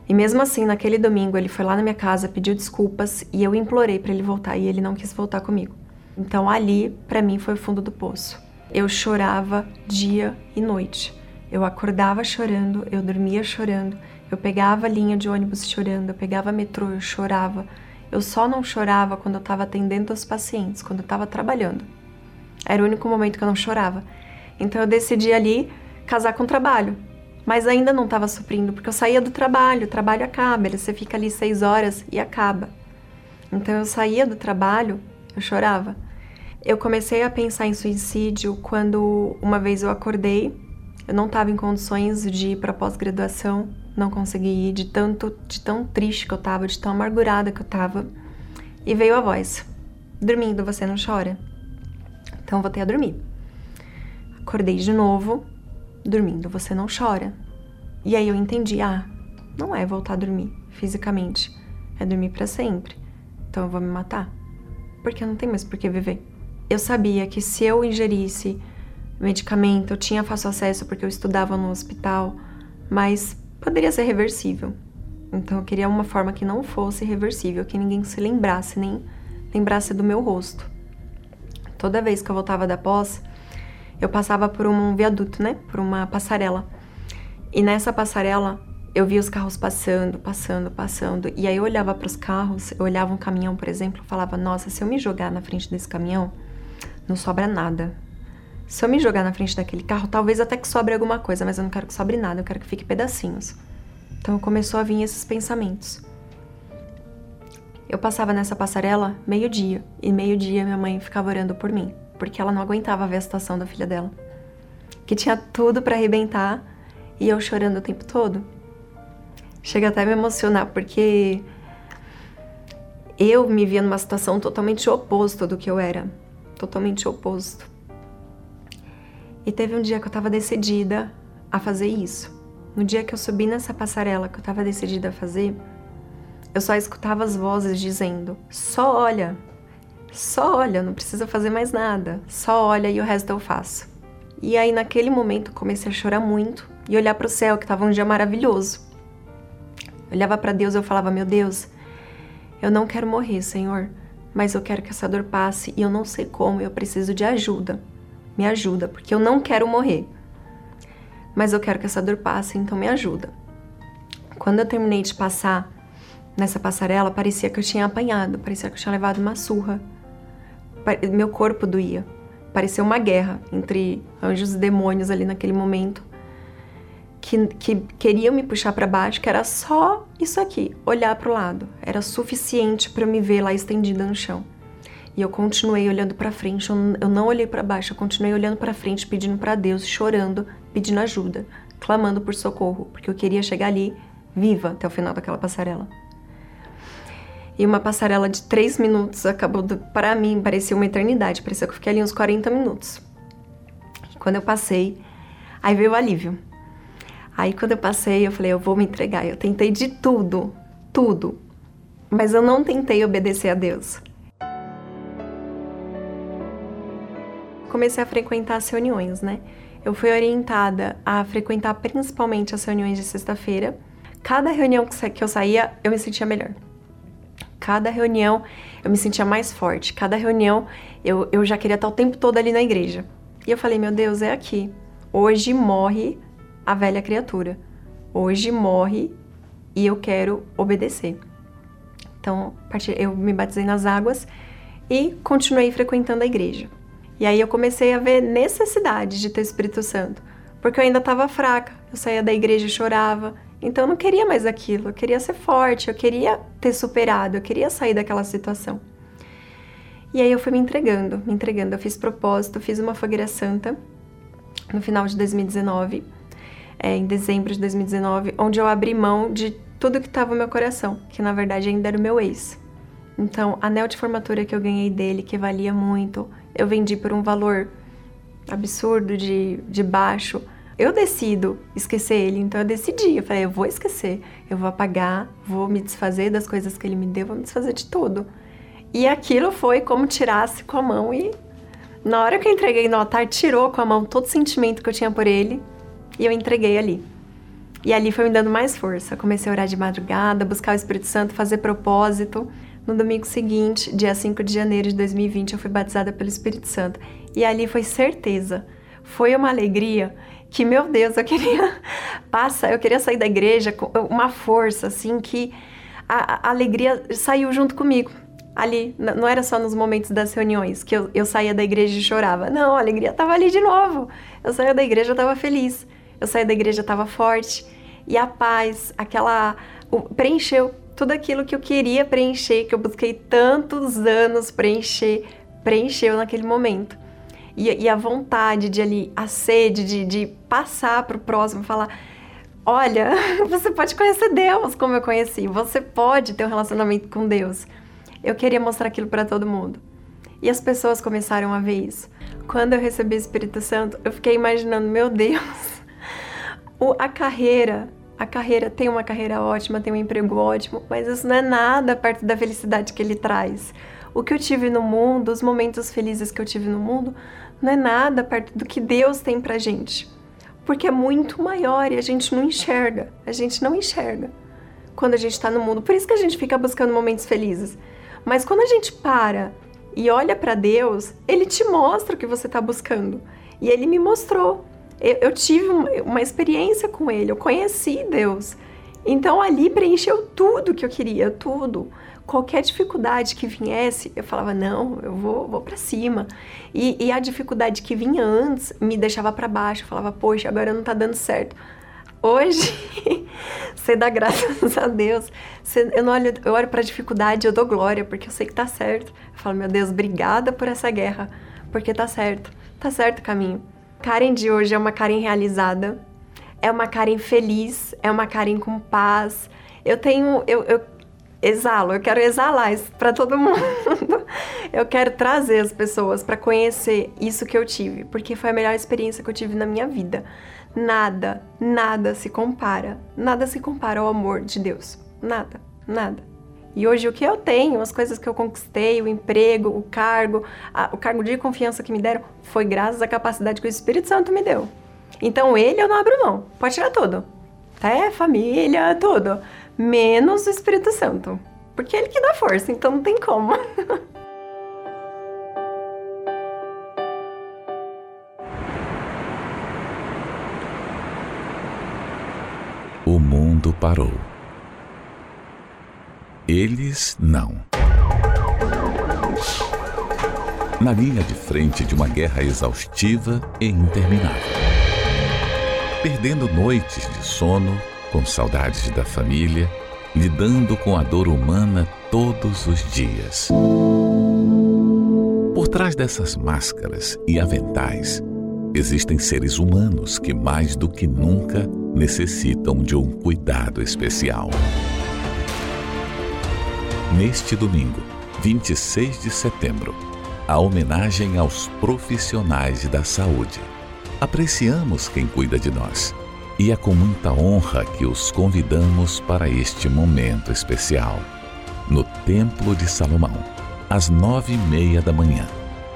E mesmo assim, naquele domingo, ele foi lá na minha casa, pediu desculpas e eu implorei para ele voltar e ele não quis voltar comigo. Então ali, para mim, foi o fundo do poço. Eu chorava dia e noite. Eu acordava chorando, eu dormia chorando, eu pegava a linha de ônibus chorando, eu pegava metrô, eu chorava. Eu só não chorava quando eu estava atendendo os pacientes, quando eu estava trabalhando. Era o único momento que eu não chorava. Então eu decidi ali casar com trabalho. Mas ainda não estava suprindo, porque eu saía do trabalho, o trabalho acaba, você fica ali seis horas e acaba. Então eu saía do trabalho, eu chorava. Eu comecei a pensar em suicídio quando uma vez eu acordei, eu não estava em condições de ir para pós-graduação, não consegui ir de tanto, de tão triste que eu estava, de tão amargurada que eu estava. E veio a voz: "Dormindo você não chora". Então voltei a dormir. Acordei de novo, dormindo você não chora. E aí eu entendi, ah, não é voltar a dormir fisicamente, é dormir para sempre. Então eu vou me matar, porque eu não tenho mais por que viver eu sabia que se eu ingerisse medicamento, eu tinha fácil acesso porque eu estudava no hospital, mas poderia ser reversível. Então eu queria uma forma que não fosse reversível, que ninguém se lembrasse, nem lembrasse do meu rosto. Toda vez que eu voltava da pós, eu passava por um viaduto, né? Por uma passarela. E nessa passarela eu via os carros passando, passando, passando. E aí eu olhava para os carros, eu olhava um caminhão, por exemplo, e falava: Nossa, se eu me jogar na frente desse caminhão, não sobra nada. Se eu me jogar na frente daquele carro, talvez até que sobre alguma coisa, mas eu não quero que sobre nada, eu quero que fique pedacinhos. Então começou a vir esses pensamentos. Eu passava nessa passarela meio-dia, e meio-dia minha mãe ficava orando por mim, porque ela não aguentava ver a situação da filha dela, que tinha tudo para arrebentar e eu chorando o tempo todo. Chega até a me emocionar, porque eu me via numa situação totalmente oposta do que eu era totalmente oposto. E teve um dia que eu estava decidida a fazer isso. No dia que eu subi nessa passarela que eu estava decidida a fazer, eu só escutava as vozes dizendo: só olha, só olha, não precisa fazer mais nada, só olha e o resto eu faço. E aí naquele momento comecei a chorar muito e olhar para o céu, que estava um dia maravilhoso. Olhava para Deus e eu falava: Meu Deus, eu não quero morrer, Senhor, mas eu quero que essa dor passe e eu não sei como, eu preciso de ajuda. Me ajuda, porque eu não quero morrer. Mas eu quero que essa dor passe, então me ajuda. Quando eu terminei de passar nessa passarela, parecia que eu tinha apanhado, parecia que eu tinha levado uma surra. Meu corpo doía. Parecia uma guerra entre anjos e demônios ali naquele momento que, que queriam me puxar para baixo, que era só isso aqui, olhar para o lado. Era suficiente para me ver lá estendida no chão. E eu continuei olhando para frente, eu não olhei para baixo, eu continuei olhando para frente, pedindo para Deus, chorando, pedindo ajuda, clamando por socorro, porque eu queria chegar ali viva até o final daquela passarela. E uma passarela de três minutos acabou, para mim, parecia uma eternidade, parecia que eu fiquei ali uns 40 minutos. Quando eu passei, aí veio o alívio. Aí quando eu passei, eu falei, eu vou me entregar. Eu tentei de tudo, tudo. Mas eu não tentei obedecer a Deus. Comecei a frequentar as reuniões, né? Eu fui orientada a frequentar principalmente as reuniões de sexta-feira. Cada reunião que eu saía, eu me sentia melhor. Cada reunião eu me sentia mais forte. Cada reunião eu, eu já queria estar o tempo todo ali na igreja. E eu falei, meu Deus, é aqui. Hoje morre a velha criatura. Hoje morre e eu quero obedecer. Então, eu me batizei nas águas e continuei frequentando a igreja. E aí eu comecei a ver necessidade de ter o Espírito Santo, porque eu ainda estava fraca. Eu saía da igreja e chorava, então eu não queria mais aquilo. Eu queria ser forte, eu queria ter superado, eu queria sair daquela situação. E aí eu fui me entregando, me entregando. Eu fiz propósito, fiz uma fogueira santa no final de 2019 é, em dezembro de 2019, onde eu abri mão de tudo que estava no meu coração, que na verdade ainda era o meu ex. Então, anel de formatura que eu ganhei dele, que valia muito, eu vendi por um valor absurdo de, de baixo. Eu decido esquecer ele, então eu decidi. Eu falei, eu vou esquecer, eu vou apagar, vou me desfazer das coisas que ele me deu, vou me desfazer de tudo. E aquilo foi como tirasse com a mão e na hora que eu entreguei no altar, tirou com a mão todo o sentimento que eu tinha por ele e eu entreguei ali. E ali foi me dando mais força. Comecei a orar de madrugada, buscar o Espírito Santo, fazer propósito. No domingo seguinte, dia 5 de janeiro de 2020, eu fui batizada pelo Espírito Santo. E ali foi certeza. Foi uma alegria que, meu Deus, eu queria passar, eu queria sair da igreja com uma força assim que a, a alegria saiu junto comigo. Ali, não era só nos momentos das reuniões que eu, eu saía da igreja e chorava. Não, a alegria estava ali de novo. Eu saía da igreja, eu estava feliz eu saí da igreja, estava forte. E a paz, aquela. preencheu tudo aquilo que eu queria preencher, que eu busquei tantos anos preencher, preencheu naquele momento. E, e a vontade de ali, a sede de, de passar para o próximo, falar: olha, você pode conhecer Deus como eu conheci, você pode ter um relacionamento com Deus. Eu queria mostrar aquilo para todo mundo. E as pessoas começaram a ver isso. Quando eu recebi o Espírito Santo, eu fiquei imaginando, meu Deus, a carreira, a carreira tem uma carreira ótima, tem um emprego ótimo, mas isso não é nada perto da felicidade que ele traz. O que eu tive no mundo, os momentos felizes que eu tive no mundo, não é nada perto do que Deus tem pra gente. Porque é muito maior e a gente não enxerga. A gente não enxerga quando a gente está no mundo. Por isso que a gente fica buscando momentos felizes. Mas quando a gente para e olha para Deus, Ele te mostra o que você está buscando. E Ele me mostrou eu, eu tive uma experiência com ele, eu conheci Deus. Então ali preencheu tudo que eu queria, tudo. Qualquer dificuldade que viesse, eu falava, não, eu vou, vou para cima. E, e, a dificuldade que vinha antes me deixava para baixo, eu falava, poxa, agora não tá dando certo. Hoje, você dá graças a Deus. Eu não olho, eu olho para dificuldade, eu dou glória, porque eu sei que tá certo. Eu falo, meu Deus, obrigada por essa guerra, porque tá certo, tá certo o caminho. Karen de hoje é uma Karen realizada, é uma Karen feliz, é uma Karen com paz. Eu tenho, eu, eu exalo, eu quero exalar isso para todo mundo. eu quero trazer as pessoas para conhecer isso que eu tive, porque foi a melhor experiência que eu tive na minha vida. Nada, nada se compara, nada se compara ao amor de Deus. Nada, nada. E hoje o que eu tenho, as coisas que eu conquistei, o emprego, o cargo, a, o cargo de confiança que me deram, foi graças à capacidade que o Espírito Santo me deu. Então ele eu não abro mão. Pode tirar tudo. Até família, tudo. Menos o Espírito Santo. Porque é ele que dá força, então não tem como. o mundo parou. Eles não. Na linha de frente de uma guerra exaustiva e interminável. Perdendo noites de sono, com saudades da família, lidando com a dor humana todos os dias. Por trás dessas máscaras e aventais, existem seres humanos que mais do que nunca necessitam de um cuidado especial. Neste domingo, 26 de setembro, a homenagem aos profissionais da saúde. Apreciamos quem cuida de nós e é com muita honra que os convidamos para este momento especial, no Templo de Salomão, às nove e meia da manhã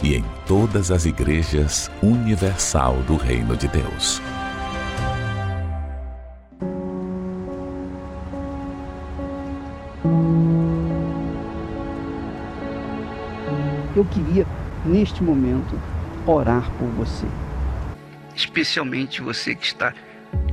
e em todas as igrejas universal do Reino de Deus. Eu queria, neste momento, orar por você. Especialmente você que está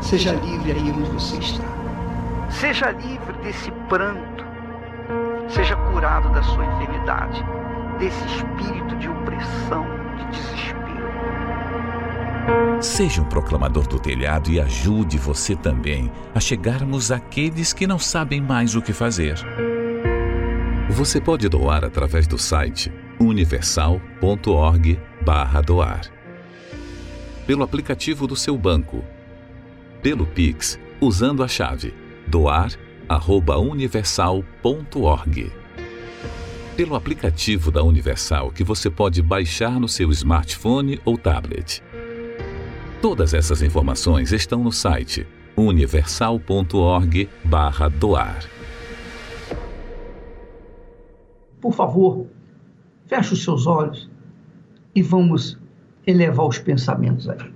Seja livre aí onde você está. Seja livre desse pranto. Seja curado da sua enfermidade, desse espírito de opressão, de desespero. Seja um proclamador do telhado e ajude você também a chegarmos àqueles que não sabem mais o que fazer. Você pode doar através do site universal.org/doar. Pelo aplicativo do seu banco pelo Pix usando a chave doar@universal.org. Pelo aplicativo da Universal que você pode baixar no seu smartphone ou tablet. Todas essas informações estão no site universal.org/doar. Por favor, feche os seus olhos e vamos elevar os pensamentos a Ele.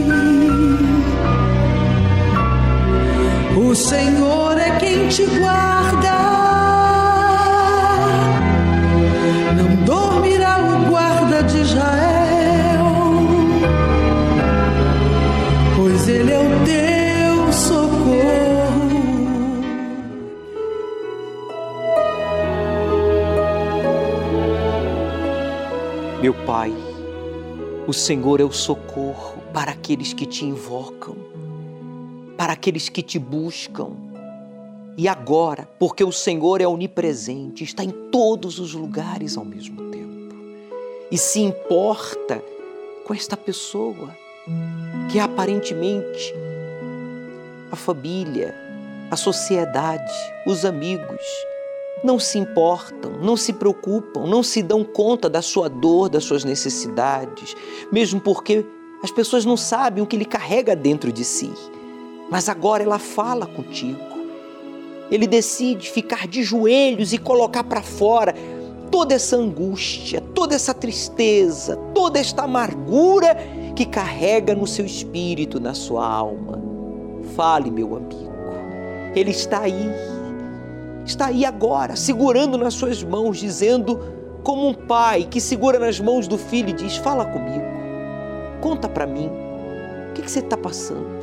O Senhor é quem te guarda. Não dormirá o guarda de Israel, pois ele é o teu socorro. Meu Pai, o Senhor é o socorro para aqueles que te invocam, para aqueles que te buscam. E agora, porque o Senhor é onipresente, está em todos os lugares ao mesmo tempo, e se importa com esta pessoa que aparentemente a família, a sociedade, os amigos não se importam, não se preocupam, não se dão conta da sua dor, das suas necessidades, mesmo porque as pessoas não sabem o que ele carrega dentro de si. Mas agora ela fala contigo. Ele decide ficar de joelhos e colocar para fora toda essa angústia, toda essa tristeza, toda esta amargura que carrega no seu espírito, na sua alma. Fale, meu amigo. Ele está aí está aí agora, segurando nas suas mãos, dizendo, como um pai que segura nas mãos do filho e diz: Fala comigo, conta para mim, o que, que você está passando?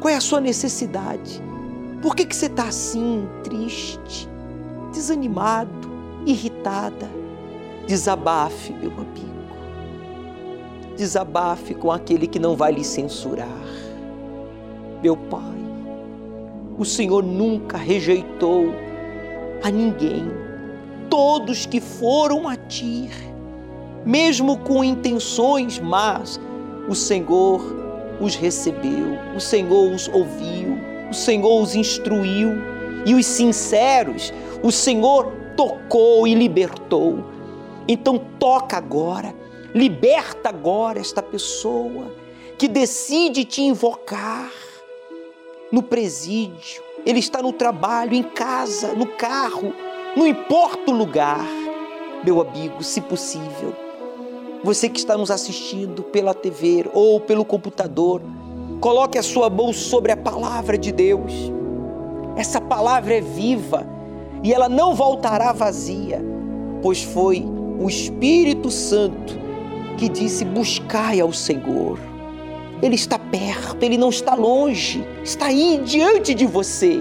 Qual é a sua necessidade? Por que, que você está assim, triste, desanimado, irritada? Desabafe, meu amigo. Desabafe com aquele que não vai lhe censurar. Meu Pai, o Senhor nunca rejeitou a ninguém. Todos que foram a ti, mesmo com intenções más, o Senhor os recebeu, o Senhor os ouviu, o Senhor os instruiu e os sinceros, o Senhor tocou e libertou. Então toca agora, liberta agora esta pessoa que decide te invocar no presídio, ele está no trabalho, em casa, no carro, não importa o lugar. Meu amigo, se possível, você que está nos assistindo pela TV ou pelo computador, coloque a sua mão sobre a palavra de Deus. Essa palavra é viva e ela não voltará vazia, pois foi o Espírito Santo que disse: Buscai ao Senhor. Ele está perto, ele não está longe, está aí diante de você.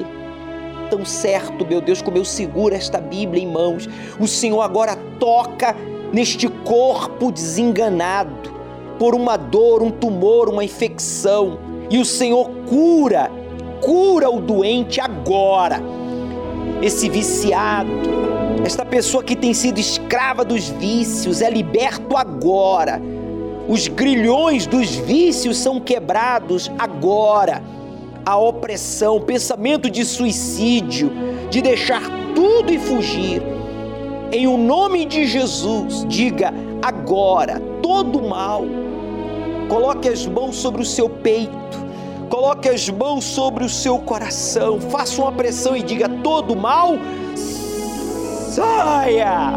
Tão certo, meu Deus, como eu seguro esta Bíblia em mãos, o Senhor agora toca neste corpo desenganado por uma dor, um tumor, uma infecção, e o Senhor cura, cura o doente agora. Esse viciado, esta pessoa que tem sido escrava dos vícios, é liberto agora os grilhões dos vícios são quebrados agora. A opressão, pensamento de suicídio, de deixar tudo e fugir. Em o nome de Jesus, diga agora todo mal. Coloque as mãos sobre o seu peito. Coloque as mãos sobre o seu coração. Faça uma pressão e diga todo mal saia.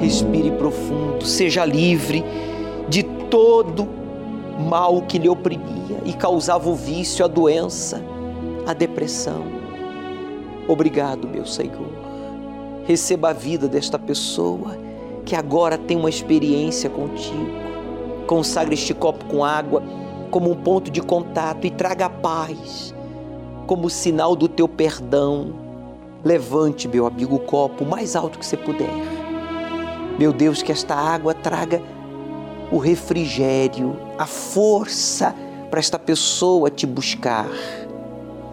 Respire profundo, seja livre de todo mal que lhe oprimia e causava o vício, a doença, a depressão. Obrigado, meu Senhor. Receba a vida desta pessoa que agora tem uma experiência contigo. Consagre este copo com água como um ponto de contato e traga a paz como sinal do teu perdão. Levante, meu amigo, o copo mais alto que você puder meu Deus, que esta água traga o refrigério, a força para esta pessoa te buscar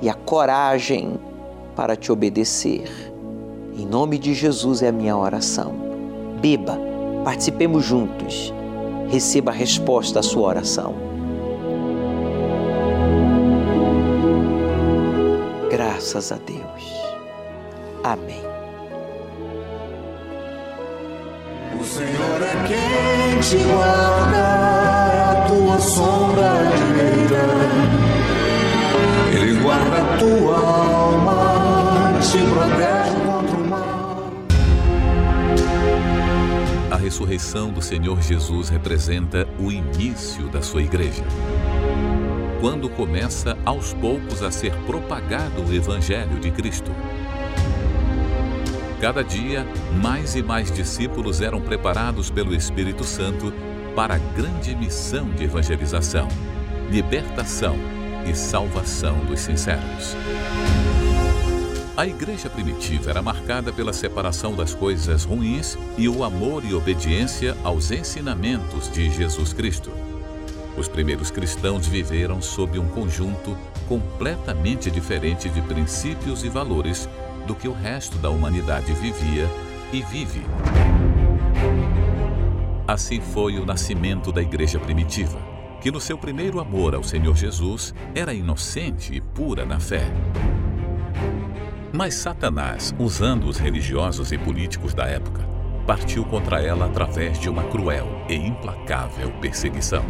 e a coragem para te obedecer. Em nome de Jesus é a minha oração. Beba, participemos juntos. Receba a resposta à sua oração. Graças a Deus. Amém. O Senhor é quem te guarda, é a tua sombra direita. Ele guarda a tua alma, te protege A ressurreição do Senhor Jesus representa o início da sua igreja. Quando começa aos poucos a ser propagado o Evangelho de Cristo. Cada dia, mais e mais discípulos eram preparados pelo Espírito Santo para a grande missão de evangelização, libertação e salvação dos sinceros. A igreja primitiva era marcada pela separação das coisas ruins e o amor e obediência aos ensinamentos de Jesus Cristo. Os primeiros cristãos viveram sob um conjunto completamente diferente de princípios e valores do que o resto da humanidade vivia e vive. Assim foi o nascimento da igreja primitiva, que no seu primeiro amor ao Senhor Jesus era inocente e pura na fé. Mas Satanás, usando os religiosos e políticos da época, partiu contra ela através de uma cruel e implacável perseguição.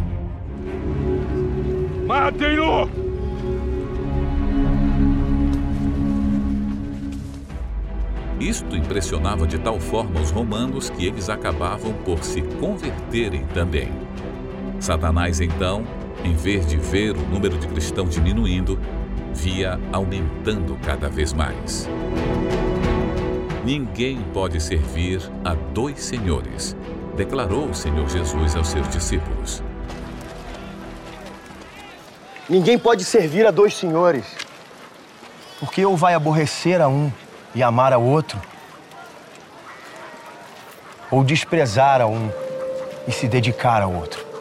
Matem-no! Isto impressionava de tal forma os romanos que eles acabavam por se converterem também. Satanás, então, em vez de ver o número de cristãos diminuindo, via aumentando cada vez mais. Ninguém pode servir a dois senhores, declarou o Senhor Jesus aos seus discípulos. Ninguém pode servir a dois senhores, porque ou vai aborrecer a um e amar ao outro, ou desprezar a um e se dedicar ao outro.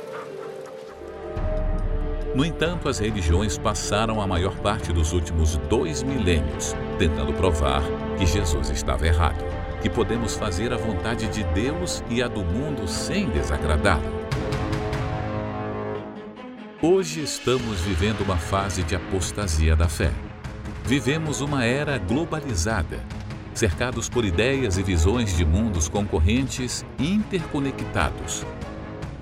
No entanto, as religiões passaram a maior parte dos últimos dois milênios tentando provar que Jesus estava errado, que podemos fazer a vontade de Deus e a do mundo sem desagradá-lo. Hoje estamos vivendo uma fase de apostasia da fé. Vivemos uma era globalizada, cercados por ideias e visões de mundos concorrentes e interconectados.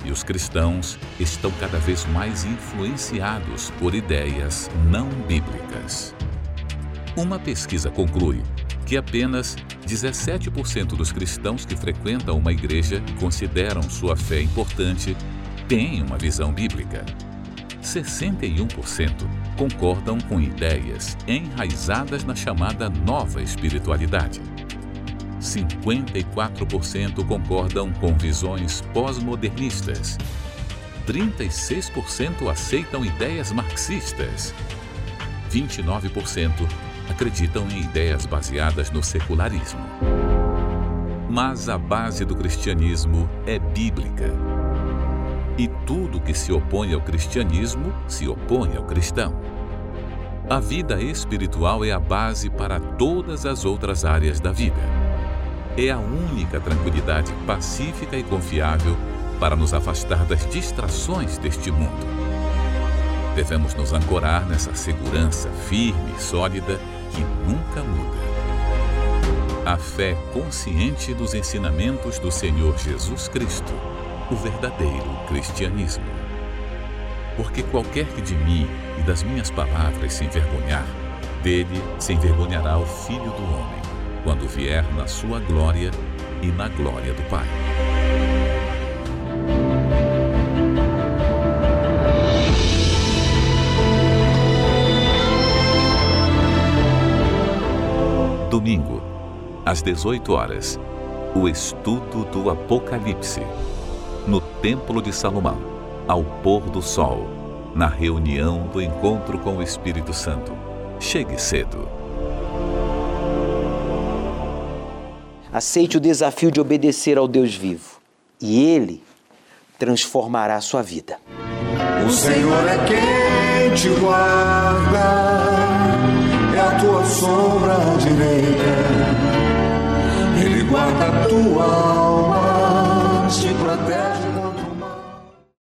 E os cristãos estão cada vez mais influenciados por ideias não bíblicas. Uma pesquisa conclui que apenas 17% dos cristãos que frequentam uma igreja e consideram sua fé importante têm uma visão bíblica. 61% concordam com ideias enraizadas na chamada nova espiritualidade. 54% concordam com visões pós-modernistas. 36% aceitam ideias marxistas. 29% acreditam em ideias baseadas no secularismo. Mas a base do cristianismo é bíblica e tudo que se opõe ao cristianismo se opõe ao cristão. A vida espiritual é a base para todas as outras áreas da vida. É a única tranquilidade pacífica e confiável para nos afastar das distrações deste mundo. Devemos nos ancorar nessa segurança firme e sólida que nunca muda. A fé consciente dos ensinamentos do Senhor Jesus Cristo o verdadeiro cristianismo. Porque qualquer que de mim e das minhas palavras se envergonhar, dele se envergonhará o Filho do Homem, quando vier na sua glória e na glória do Pai. Domingo, às 18 horas, o estudo do Apocalipse no Templo de Salomão, ao pôr do sol, na reunião do encontro com o Espírito Santo. Chegue cedo. Aceite o desafio de obedecer ao Deus vivo e Ele transformará a sua vida. O Senhor é quem te guarda, é a tua sombra direita. Ele guarda a tua